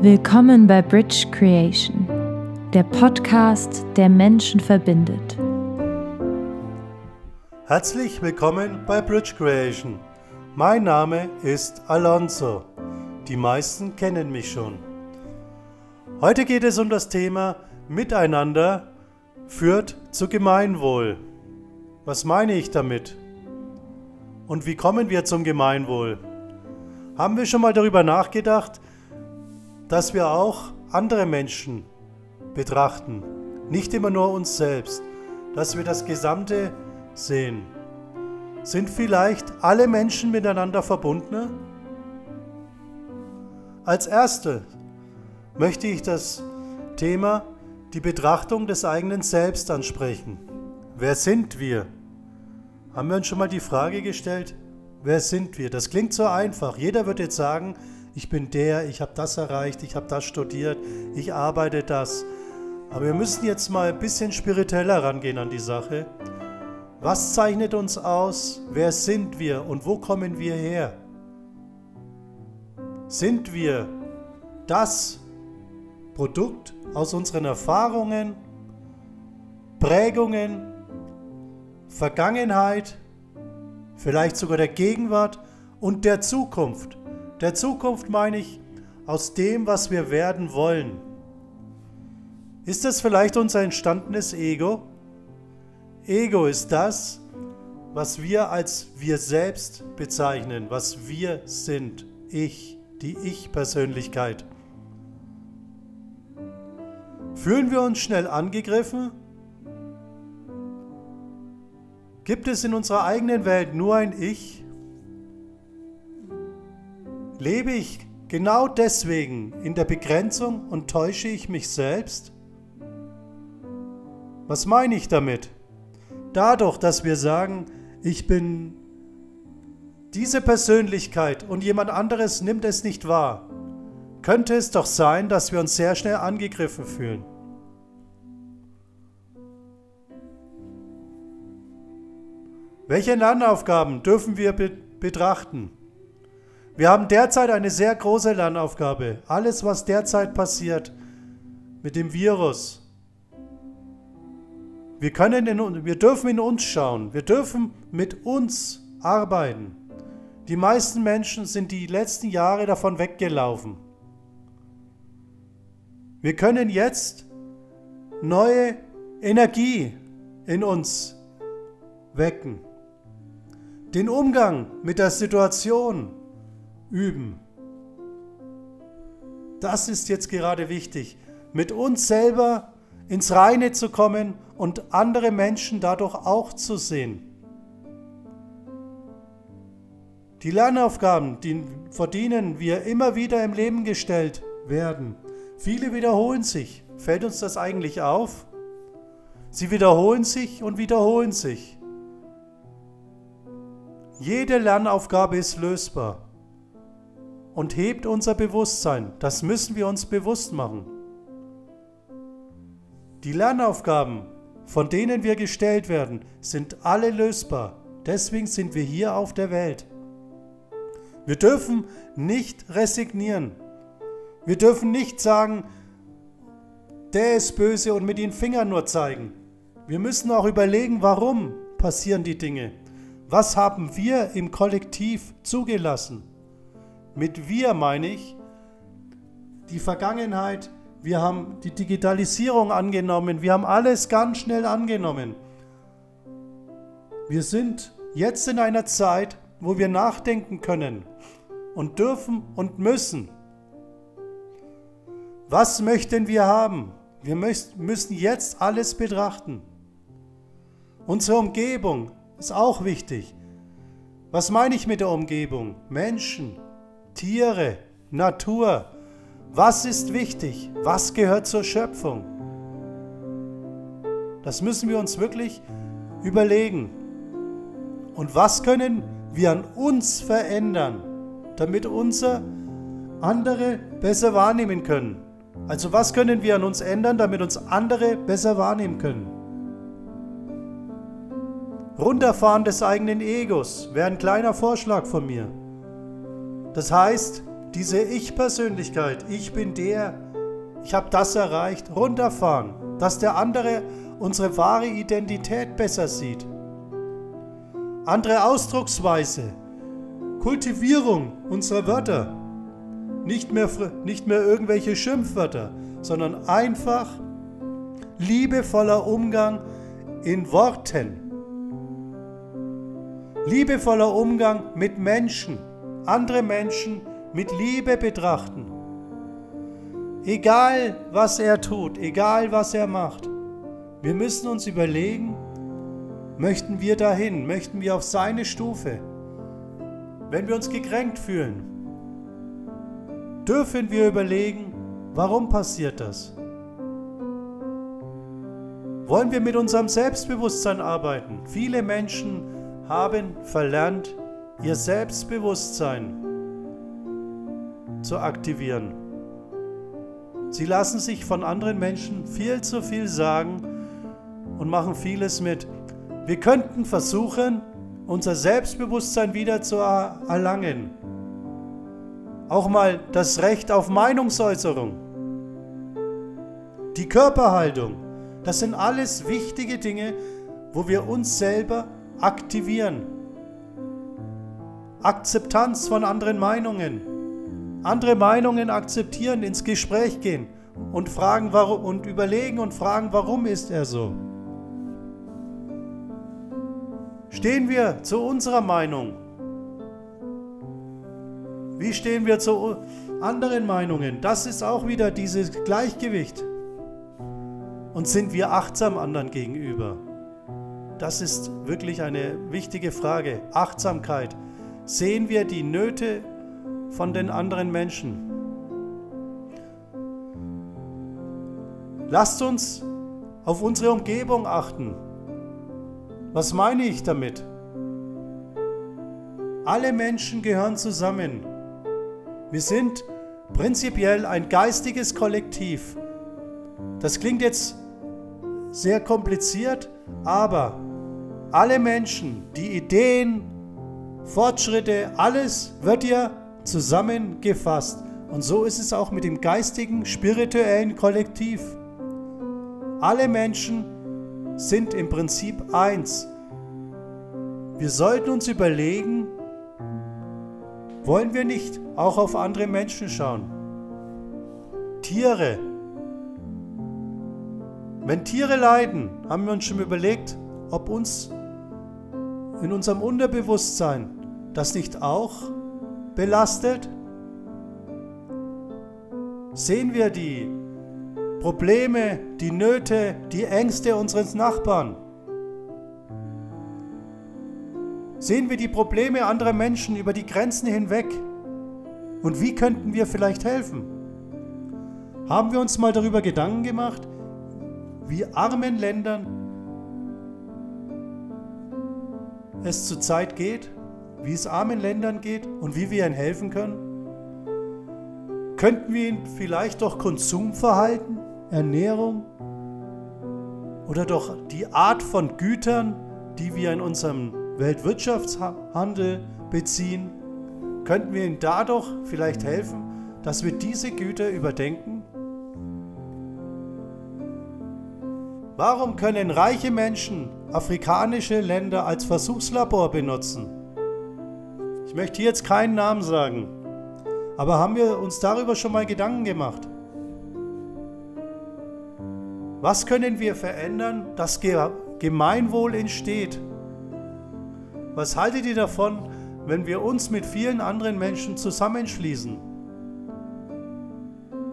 Willkommen bei Bridge Creation, der Podcast, der Menschen verbindet. Herzlich willkommen bei Bridge Creation. Mein Name ist Alonso. Die meisten kennen mich schon. Heute geht es um das Thema Miteinander führt zu Gemeinwohl. Was meine ich damit? Und wie kommen wir zum Gemeinwohl? Haben wir schon mal darüber nachgedacht, dass wir auch andere Menschen betrachten, nicht immer nur uns selbst, dass wir das Gesamte sehen? Sind vielleicht alle Menschen miteinander verbunden? Als erstes möchte ich das Thema die Betrachtung des eigenen Selbst ansprechen. Wer sind wir? Haben wir uns schon mal die Frage gestellt, wer sind wir? Das klingt so einfach. Jeder wird jetzt sagen, ich bin der, ich habe das erreicht, ich habe das studiert, ich arbeite das. Aber wir müssen jetzt mal ein bisschen spiritueller rangehen an die Sache. Was zeichnet uns aus? Wer sind wir und wo kommen wir her? Sind wir das Produkt aus unseren Erfahrungen, Prägungen, Vergangenheit, vielleicht sogar der Gegenwart und der Zukunft. Der Zukunft meine ich aus dem, was wir werden wollen. Ist das vielleicht unser entstandenes Ego? Ego ist das, was wir als wir selbst bezeichnen, was wir sind. Ich, die Ich-Persönlichkeit. Fühlen wir uns schnell angegriffen? Gibt es in unserer eigenen Welt nur ein Ich? Lebe ich genau deswegen in der Begrenzung und täusche ich mich selbst? Was meine ich damit? Dadurch, dass wir sagen, ich bin diese Persönlichkeit und jemand anderes nimmt es nicht wahr, könnte es doch sein, dass wir uns sehr schnell angegriffen fühlen. Welche Lernaufgaben dürfen wir be betrachten? Wir haben derzeit eine sehr große Lernaufgabe. Alles, was derzeit passiert mit dem Virus. Wir, können in, wir dürfen in uns schauen. Wir dürfen mit uns arbeiten. Die meisten Menschen sind die letzten Jahre davon weggelaufen. Wir können jetzt neue Energie in uns wecken. Den Umgang mit der Situation üben. Das ist jetzt gerade wichtig, mit uns selber ins Reine zu kommen und andere Menschen dadurch auch zu sehen. Die Lernaufgaben, die verdienen wir immer wieder im Leben gestellt werden. Viele wiederholen sich. Fällt uns das eigentlich auf? Sie wiederholen sich und wiederholen sich. Jede Lernaufgabe ist lösbar und hebt unser Bewusstsein. Das müssen wir uns bewusst machen. Die Lernaufgaben, von denen wir gestellt werden, sind alle lösbar. Deswegen sind wir hier auf der Welt. Wir dürfen nicht resignieren. Wir dürfen nicht sagen, der ist böse und mit den Fingern nur zeigen. Wir müssen auch überlegen, warum passieren die Dinge. Was haben wir im Kollektiv zugelassen? Mit wir meine ich die Vergangenheit, wir haben die Digitalisierung angenommen, wir haben alles ganz schnell angenommen. Wir sind jetzt in einer Zeit, wo wir nachdenken können und dürfen und müssen. Was möchten wir haben? Wir müssen jetzt alles betrachten. Unsere Umgebung ist auch wichtig. Was meine ich mit der Umgebung? Menschen, Tiere, Natur. Was ist wichtig? Was gehört zur Schöpfung? Das müssen wir uns wirklich überlegen. Und was können wir an uns verändern, damit unser andere besser wahrnehmen können? Also was können wir an uns ändern, damit uns andere besser wahrnehmen können? Runterfahren des eigenen Egos wäre ein kleiner Vorschlag von mir. Das heißt, diese Ich-Persönlichkeit, ich bin der, ich habe das erreicht, runterfahren, dass der andere unsere wahre Identität besser sieht. Andere Ausdrucksweise, Kultivierung unserer Wörter, nicht mehr, nicht mehr irgendwelche Schimpfwörter, sondern einfach liebevoller Umgang in Worten. Liebevoller Umgang mit Menschen, andere Menschen mit Liebe betrachten. Egal, was er tut, egal, was er macht, wir müssen uns überlegen, möchten wir dahin, möchten wir auf seine Stufe. Wenn wir uns gekränkt fühlen, dürfen wir überlegen, warum passiert das? Wollen wir mit unserem Selbstbewusstsein arbeiten? Viele Menschen haben verlernt, ihr Selbstbewusstsein zu aktivieren. Sie lassen sich von anderen Menschen viel zu viel sagen und machen vieles mit. Wir könnten versuchen, unser Selbstbewusstsein wieder zu erlangen. Auch mal das Recht auf Meinungsäußerung. Die Körperhaltung. Das sind alles wichtige Dinge, wo wir uns selber aktivieren. Akzeptanz von anderen Meinungen. Andere Meinungen akzeptieren, ins Gespräch gehen und fragen warum und überlegen und fragen, warum ist er so? Stehen wir zu unserer Meinung? Wie stehen wir zu anderen Meinungen? Das ist auch wieder dieses Gleichgewicht. Und sind wir achtsam anderen gegenüber? Das ist wirklich eine wichtige Frage. Achtsamkeit. Sehen wir die Nöte von den anderen Menschen? Lasst uns auf unsere Umgebung achten. Was meine ich damit? Alle Menschen gehören zusammen. Wir sind prinzipiell ein geistiges Kollektiv. Das klingt jetzt sehr kompliziert, aber alle Menschen, die Ideen, Fortschritte, alles wird ja zusammengefasst. Und so ist es auch mit dem geistigen, spirituellen Kollektiv. Alle Menschen sind im Prinzip eins. Wir sollten uns überlegen, wollen wir nicht auch auf andere Menschen schauen? Tiere. Wenn Tiere leiden, haben wir uns schon überlegt, ob uns in unserem Unterbewusstsein das nicht auch belastet? Sehen wir die Probleme, die Nöte, die Ängste unseres Nachbarn? Sehen wir die Probleme anderer Menschen über die Grenzen hinweg? Und wie könnten wir vielleicht helfen? Haben wir uns mal darüber Gedanken gemacht, wie armen Ländern es zurzeit geht, wie es armen Ländern geht und wie wir ihnen helfen können? Könnten wir ihnen vielleicht doch Konsumverhalten, Ernährung oder doch die Art von Gütern, die wir in unserem Weltwirtschaftshandel beziehen, könnten wir ihnen dadurch vielleicht helfen, dass wir diese Güter überdenken? Warum können reiche Menschen afrikanische Länder als Versuchslabor benutzen? Ich möchte jetzt keinen Namen sagen, aber haben wir uns darüber schon mal Gedanken gemacht? Was können wir verändern, dass Gemeinwohl entsteht? Was haltet ihr davon, wenn wir uns mit vielen anderen Menschen zusammenschließen?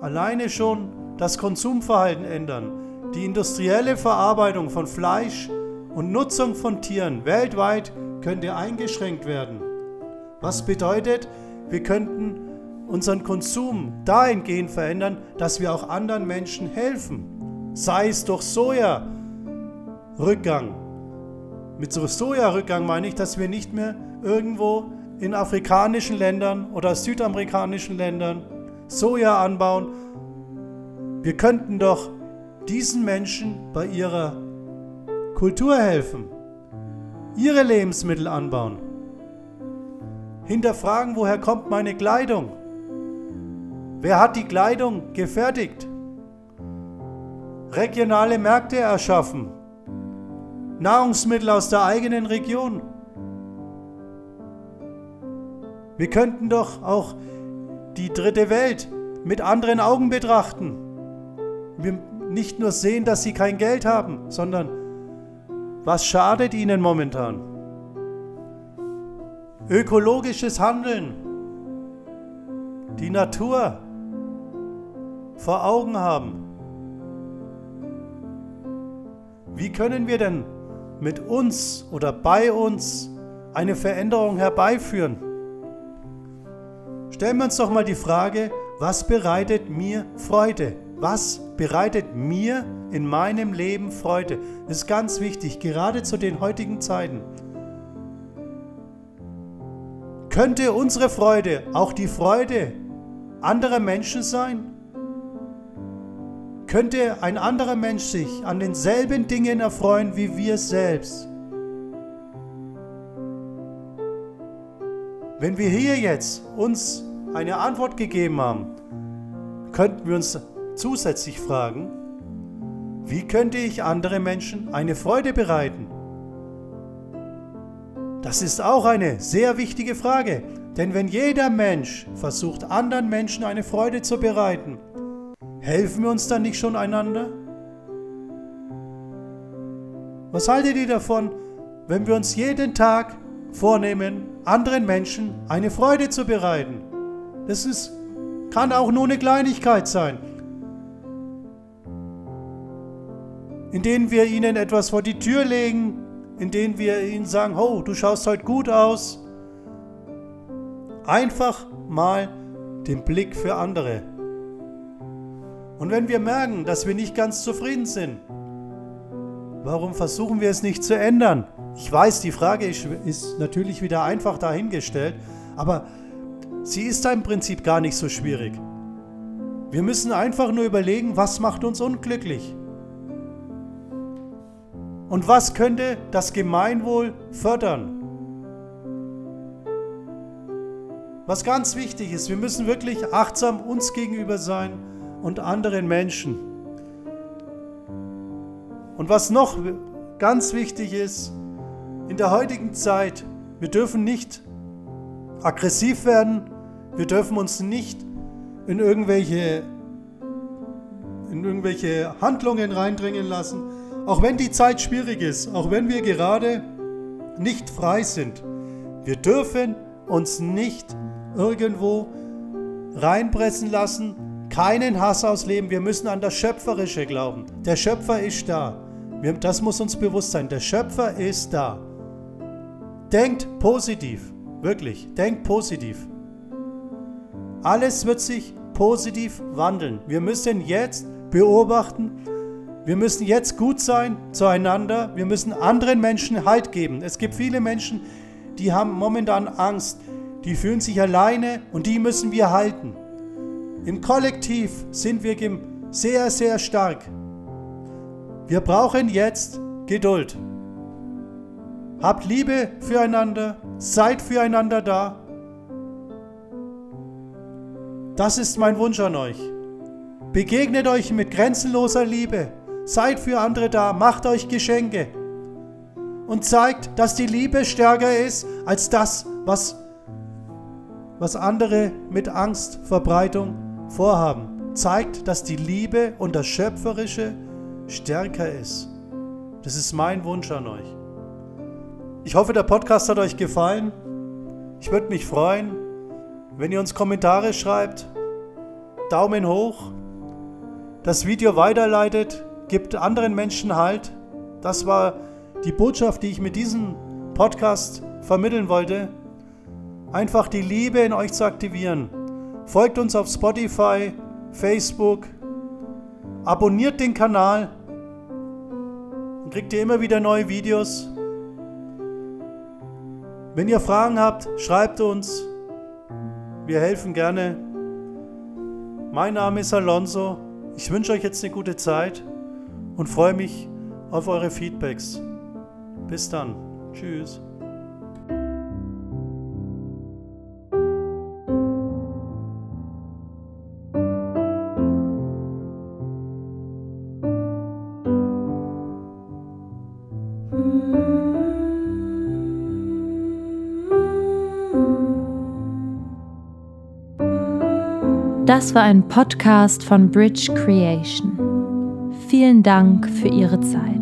Alleine schon das Konsumverhalten ändern, die industrielle Verarbeitung von Fleisch und Nutzung von Tieren weltweit könnte eingeschränkt werden. Was bedeutet, wir könnten unseren Konsum dahingehend verändern, dass wir auch anderen Menschen helfen. Sei es durch Soja-Rückgang. Mit so Soja-Rückgang meine ich, dass wir nicht mehr irgendwo in afrikanischen Ländern oder südamerikanischen Ländern Soja anbauen. Wir könnten doch diesen Menschen bei ihrer Kultur helfen, ihre Lebensmittel anbauen hinterfragen, woher kommt meine Kleidung? Wer hat die Kleidung gefertigt? Regionale Märkte erschaffen. Nahrungsmittel aus der eigenen Region. Wir könnten doch auch die dritte Welt mit anderen Augen betrachten. Wir nicht nur sehen, dass sie kein Geld haben, sondern was schadet ihnen momentan? Ökologisches Handeln, die Natur vor Augen haben. Wie können wir denn mit uns oder bei uns eine Veränderung herbeiführen? Stellen wir uns doch mal die Frage, was bereitet mir Freude? Was bereitet mir in meinem Leben Freude? Das ist ganz wichtig, gerade zu den heutigen Zeiten. Könnte unsere Freude auch die Freude anderer Menschen sein? Könnte ein anderer Mensch sich an denselben Dingen erfreuen wie wir selbst? Wenn wir hier jetzt uns eine Antwort gegeben haben, könnten wir uns zusätzlich fragen, wie könnte ich andere Menschen eine Freude bereiten? Das ist auch eine sehr wichtige Frage, denn wenn jeder Mensch versucht, anderen Menschen eine Freude zu bereiten, Helfen wir uns dann nicht schon einander? Was haltet ihr davon, wenn wir uns jeden Tag vornehmen, anderen Menschen eine Freude zu bereiten? Das ist, kann auch nur eine Kleinigkeit sein, in denen wir ihnen etwas vor die Tür legen, in denen wir ihnen sagen, oh, du schaust heute gut aus. Einfach mal den Blick für andere. Und wenn wir merken, dass wir nicht ganz zufrieden sind, warum versuchen wir es nicht zu ändern? Ich weiß, die Frage ist, natürlich wieder einfach dahingestellt, aber sie ist im Prinzip gar nicht so schwierig. Wir müssen einfach nur überlegen, was macht uns unglücklich? Und was könnte das Gemeinwohl fördern? Was ganz wichtig ist, wir müssen wirklich achtsam uns gegenüber sein und anderen Menschen. Und was noch ganz wichtig ist, in der heutigen Zeit, wir dürfen nicht aggressiv werden, wir dürfen uns nicht in irgendwelche, in irgendwelche Handlungen reindringen lassen, auch wenn die Zeit schwierig ist, auch wenn wir gerade nicht frei sind. Wir dürfen uns nicht irgendwo reinpressen lassen, keinen Hass ausleben. Wir müssen an das Schöpferische glauben. Der Schöpfer ist da. Das muss uns bewusst sein. Der Schöpfer ist da. Denkt positiv. Wirklich. Denkt positiv. Alles wird sich positiv wandeln. Wir müssen jetzt beobachten. Wir müssen jetzt gut sein zueinander. Wir müssen anderen Menschen Halt geben. Es gibt viele Menschen, die haben momentan Angst. Die fühlen sich alleine und die müssen wir halten. Im Kollektiv sind wir sehr, sehr stark. Wir brauchen jetzt Geduld. Habt Liebe füreinander, seid füreinander da. Das ist mein Wunsch an euch. Begegnet euch mit grenzenloser Liebe, seid für andere da, macht euch Geschenke und zeigt, dass die Liebe stärker ist als das, was, was andere mit Angstverbreitung vorhaben, zeigt, dass die Liebe und das Schöpferische stärker ist. Das ist mein Wunsch an euch. Ich hoffe, der Podcast hat euch gefallen. Ich würde mich freuen, wenn ihr uns Kommentare schreibt. Daumen hoch. Das Video weiterleitet, gibt anderen Menschen Halt. Das war die Botschaft, die ich mit diesem Podcast vermitteln wollte. Einfach die Liebe in euch zu aktivieren. Folgt uns auf Spotify, Facebook, abonniert den Kanal, dann kriegt ihr immer wieder neue Videos. Wenn ihr Fragen habt, schreibt uns. Wir helfen gerne. Mein Name ist Alonso. Ich wünsche euch jetzt eine gute Zeit und freue mich auf eure Feedbacks. Bis dann. Tschüss. Das war ein Podcast von Bridge Creation. Vielen Dank für Ihre Zeit.